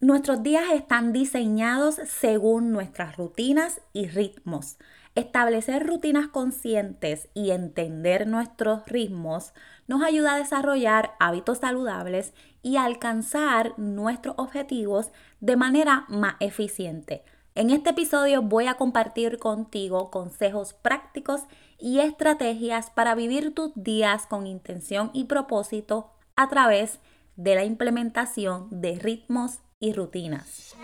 Nuestros días están diseñados según nuestras rutinas y ritmos. Establecer rutinas conscientes y entender nuestros ritmos nos ayuda a desarrollar hábitos saludables y alcanzar nuestros objetivos de manera más eficiente. En este episodio voy a compartir contigo consejos prácticos y estrategias para vivir tus días con intención y propósito a través de la implementación de ritmos y rutinas.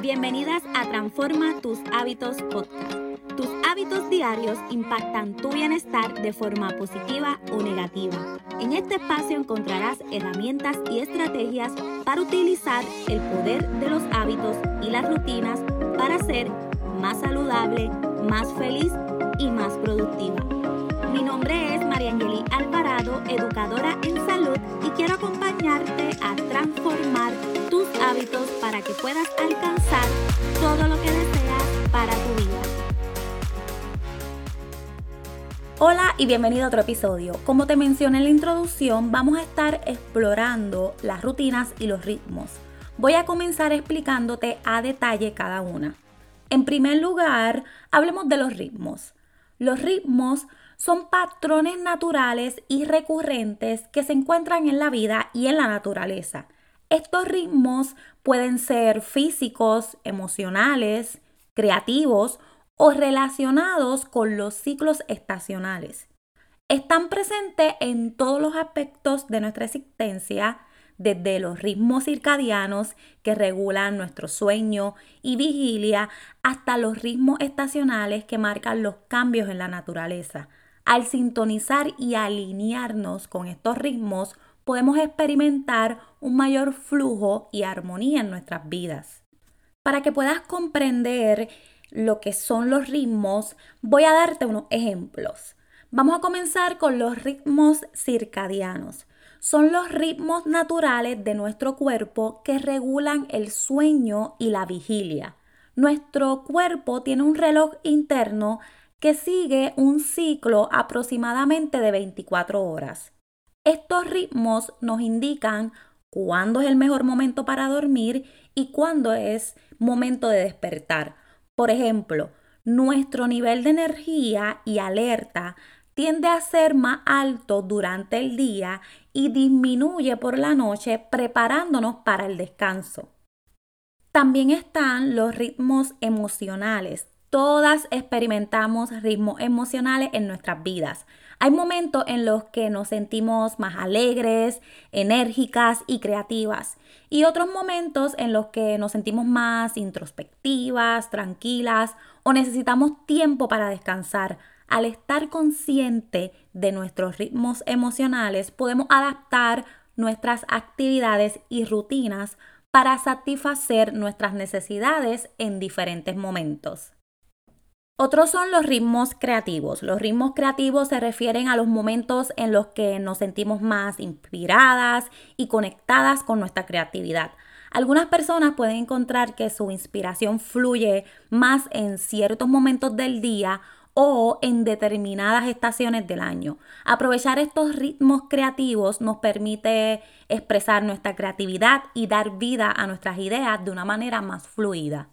Bienvenidas a Transforma tus hábitos podcast. Tus hábitos diarios impactan tu bienestar de forma positiva o negativa. En este espacio encontrarás herramientas y estrategias para utilizar el poder de los hábitos y las rutinas para ser más saludable, más feliz y más productiva. Mi nombre es María Angeli Educadora en salud y quiero acompañarte a transformar tus hábitos para que puedas alcanzar todo lo que deseas para tu vida. Hola y bienvenido a otro episodio. Como te mencioné en la introducción, vamos a estar explorando las rutinas y los ritmos. Voy a comenzar explicándote a detalle cada una. En primer lugar, hablemos de los ritmos. Los ritmos son patrones naturales y recurrentes que se encuentran en la vida y en la naturaleza. Estos ritmos pueden ser físicos, emocionales, creativos o relacionados con los ciclos estacionales. Están presentes en todos los aspectos de nuestra existencia, desde los ritmos circadianos que regulan nuestro sueño y vigilia hasta los ritmos estacionales que marcan los cambios en la naturaleza. Al sintonizar y alinearnos con estos ritmos, podemos experimentar un mayor flujo y armonía en nuestras vidas. Para que puedas comprender lo que son los ritmos, voy a darte unos ejemplos. Vamos a comenzar con los ritmos circadianos. Son los ritmos naturales de nuestro cuerpo que regulan el sueño y la vigilia. Nuestro cuerpo tiene un reloj interno que sigue un ciclo aproximadamente de 24 horas. Estos ritmos nos indican cuándo es el mejor momento para dormir y cuándo es momento de despertar. Por ejemplo, nuestro nivel de energía y alerta tiende a ser más alto durante el día y disminuye por la noche preparándonos para el descanso. También están los ritmos emocionales, Todas experimentamos ritmos emocionales en nuestras vidas. Hay momentos en los que nos sentimos más alegres, enérgicas y creativas. Y otros momentos en los que nos sentimos más introspectivas, tranquilas o necesitamos tiempo para descansar. Al estar consciente de nuestros ritmos emocionales, podemos adaptar nuestras actividades y rutinas para satisfacer nuestras necesidades en diferentes momentos. Otros son los ritmos creativos. Los ritmos creativos se refieren a los momentos en los que nos sentimos más inspiradas y conectadas con nuestra creatividad. Algunas personas pueden encontrar que su inspiración fluye más en ciertos momentos del día o en determinadas estaciones del año. Aprovechar estos ritmos creativos nos permite expresar nuestra creatividad y dar vida a nuestras ideas de una manera más fluida.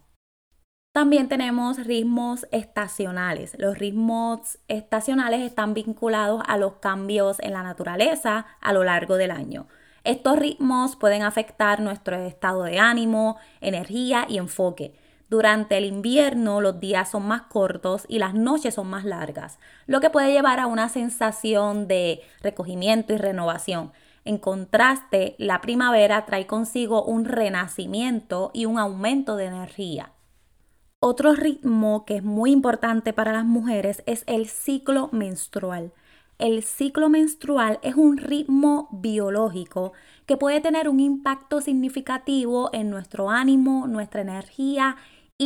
También tenemos ritmos estacionales. Los ritmos estacionales están vinculados a los cambios en la naturaleza a lo largo del año. Estos ritmos pueden afectar nuestro estado de ánimo, energía y enfoque. Durante el invierno los días son más cortos y las noches son más largas, lo que puede llevar a una sensación de recogimiento y renovación. En contraste, la primavera trae consigo un renacimiento y un aumento de energía. Otro ritmo que es muy importante para las mujeres es el ciclo menstrual. El ciclo menstrual es un ritmo biológico que puede tener un impacto significativo en nuestro ánimo, nuestra energía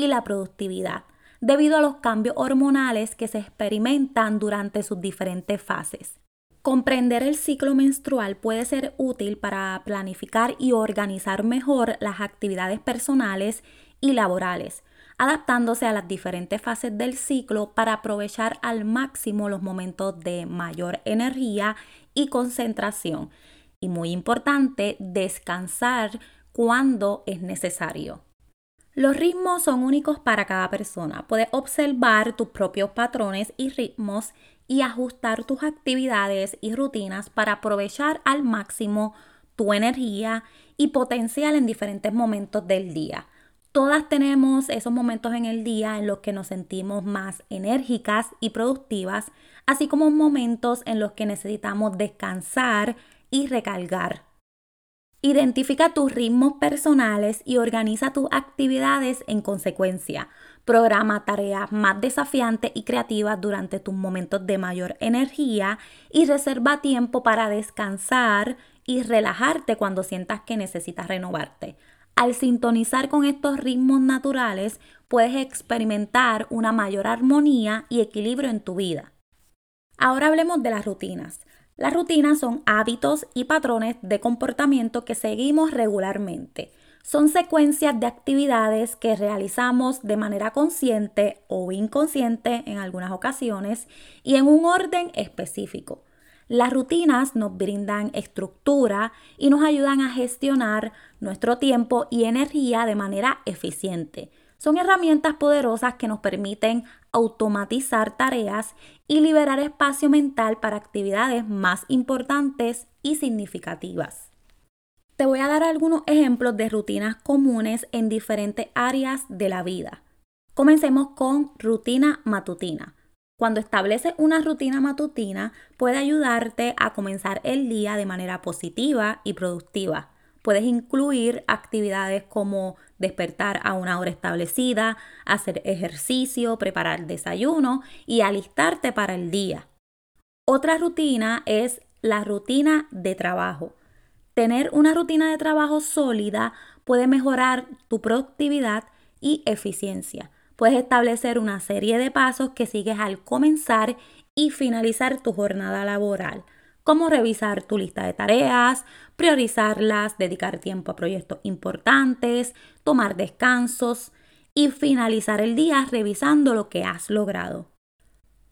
y la productividad, debido a los cambios hormonales que se experimentan durante sus diferentes fases. Comprender el ciclo menstrual puede ser útil para planificar y organizar mejor las actividades personales y laborales, adaptándose a las diferentes fases del ciclo para aprovechar al máximo los momentos de mayor energía y concentración. Y muy importante, descansar cuando es necesario. Los ritmos son únicos para cada persona. Puedes observar tus propios patrones y ritmos y ajustar tus actividades y rutinas para aprovechar al máximo tu energía y potencial en diferentes momentos del día. Todas tenemos esos momentos en el día en los que nos sentimos más enérgicas y productivas, así como momentos en los que necesitamos descansar y recargar. Identifica tus ritmos personales y organiza tus actividades en consecuencia. Programa tareas más desafiantes y creativas durante tus momentos de mayor energía y reserva tiempo para descansar y relajarte cuando sientas que necesitas renovarte. Al sintonizar con estos ritmos naturales, puedes experimentar una mayor armonía y equilibrio en tu vida. Ahora hablemos de las rutinas. Las rutinas son hábitos y patrones de comportamiento que seguimos regularmente. Son secuencias de actividades que realizamos de manera consciente o inconsciente en algunas ocasiones y en un orden específico. Las rutinas nos brindan estructura y nos ayudan a gestionar nuestro tiempo y energía de manera eficiente. Son herramientas poderosas que nos permiten automatizar tareas y liberar espacio mental para actividades más importantes y significativas. Te voy a dar algunos ejemplos de rutinas comunes en diferentes áreas de la vida. Comencemos con rutina matutina. Cuando estableces una rutina matutina puede ayudarte a comenzar el día de manera positiva y productiva. Puedes incluir actividades como despertar a una hora establecida, hacer ejercicio, preparar desayuno y alistarte para el día. Otra rutina es la rutina de trabajo. Tener una rutina de trabajo sólida puede mejorar tu productividad y eficiencia. Puedes establecer una serie de pasos que sigues al comenzar y finalizar tu jornada laboral como revisar tu lista de tareas, priorizarlas, dedicar tiempo a proyectos importantes, tomar descansos y finalizar el día revisando lo que has logrado.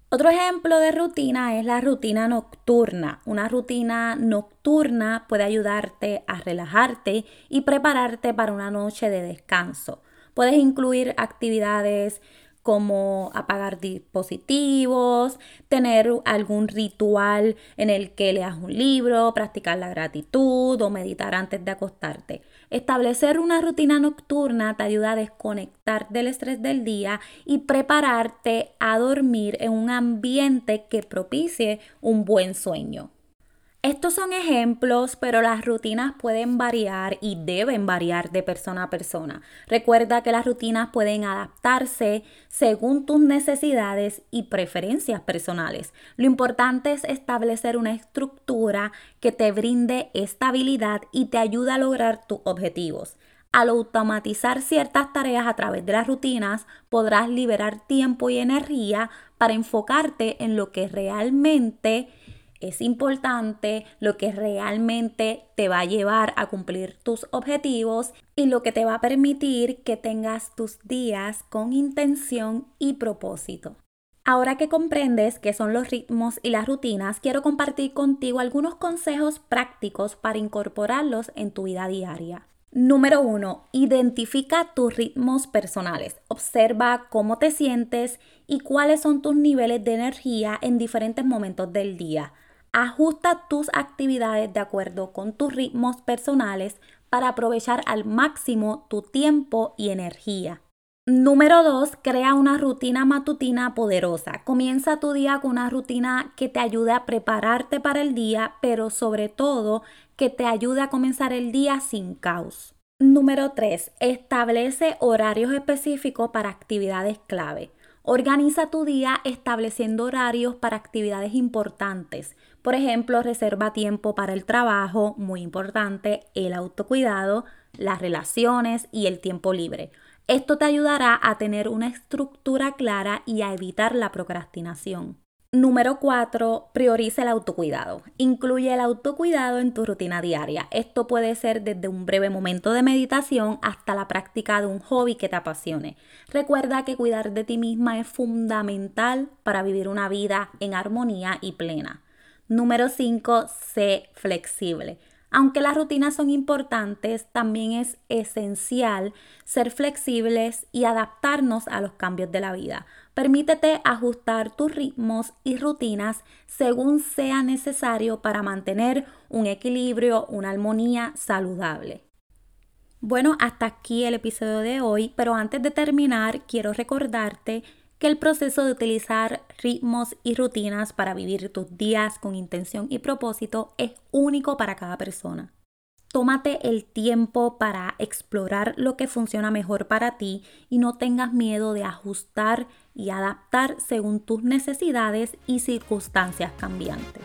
Otro ejemplo de rutina es la rutina nocturna. Una rutina nocturna puede ayudarte a relajarte y prepararte para una noche de descanso. Puedes incluir actividades como apagar dispositivos, tener algún ritual en el que leas un libro, practicar la gratitud o meditar antes de acostarte. Establecer una rutina nocturna te ayuda a desconectar del estrés del día y prepararte a dormir en un ambiente que propicie un buen sueño. Estos son ejemplos, pero las rutinas pueden variar y deben variar de persona a persona. Recuerda que las rutinas pueden adaptarse según tus necesidades y preferencias personales. Lo importante es establecer una estructura que te brinde estabilidad y te ayude a lograr tus objetivos. Al automatizar ciertas tareas a través de las rutinas, podrás liberar tiempo y energía para enfocarte en lo que realmente es importante, lo que realmente te va a llevar a cumplir tus objetivos y lo que te va a permitir que tengas tus días con intención y propósito. Ahora que comprendes qué son los ritmos y las rutinas, quiero compartir contigo algunos consejos prácticos para incorporarlos en tu vida diaria. Número 1. Identifica tus ritmos personales. Observa cómo te sientes y cuáles son tus niveles de energía en diferentes momentos del día. Ajusta tus actividades de acuerdo con tus ritmos personales para aprovechar al máximo tu tiempo y energía. Número 2. Crea una rutina matutina poderosa. Comienza tu día con una rutina que te ayude a prepararte para el día, pero sobre todo que te ayude a comenzar el día sin caos. Número 3. Establece horarios específicos para actividades clave. Organiza tu día estableciendo horarios para actividades importantes. Por ejemplo, reserva tiempo para el trabajo, muy importante, el autocuidado, las relaciones y el tiempo libre. Esto te ayudará a tener una estructura clara y a evitar la procrastinación. Número 4. Prioriza el autocuidado. Incluye el autocuidado en tu rutina diaria. Esto puede ser desde un breve momento de meditación hasta la práctica de un hobby que te apasione. Recuerda que cuidar de ti misma es fundamental para vivir una vida en armonía y plena. Número 5. Sé flexible. Aunque las rutinas son importantes, también es esencial ser flexibles y adaptarnos a los cambios de la vida. Permítete ajustar tus ritmos y rutinas según sea necesario para mantener un equilibrio, una armonía saludable. Bueno, hasta aquí el episodio de hoy, pero antes de terminar quiero recordarte que el proceso de utilizar ritmos y rutinas para vivir tus días con intención y propósito es único para cada persona. Tómate el tiempo para explorar lo que funciona mejor para ti y no tengas miedo de ajustar y adaptar según tus necesidades y circunstancias cambiantes.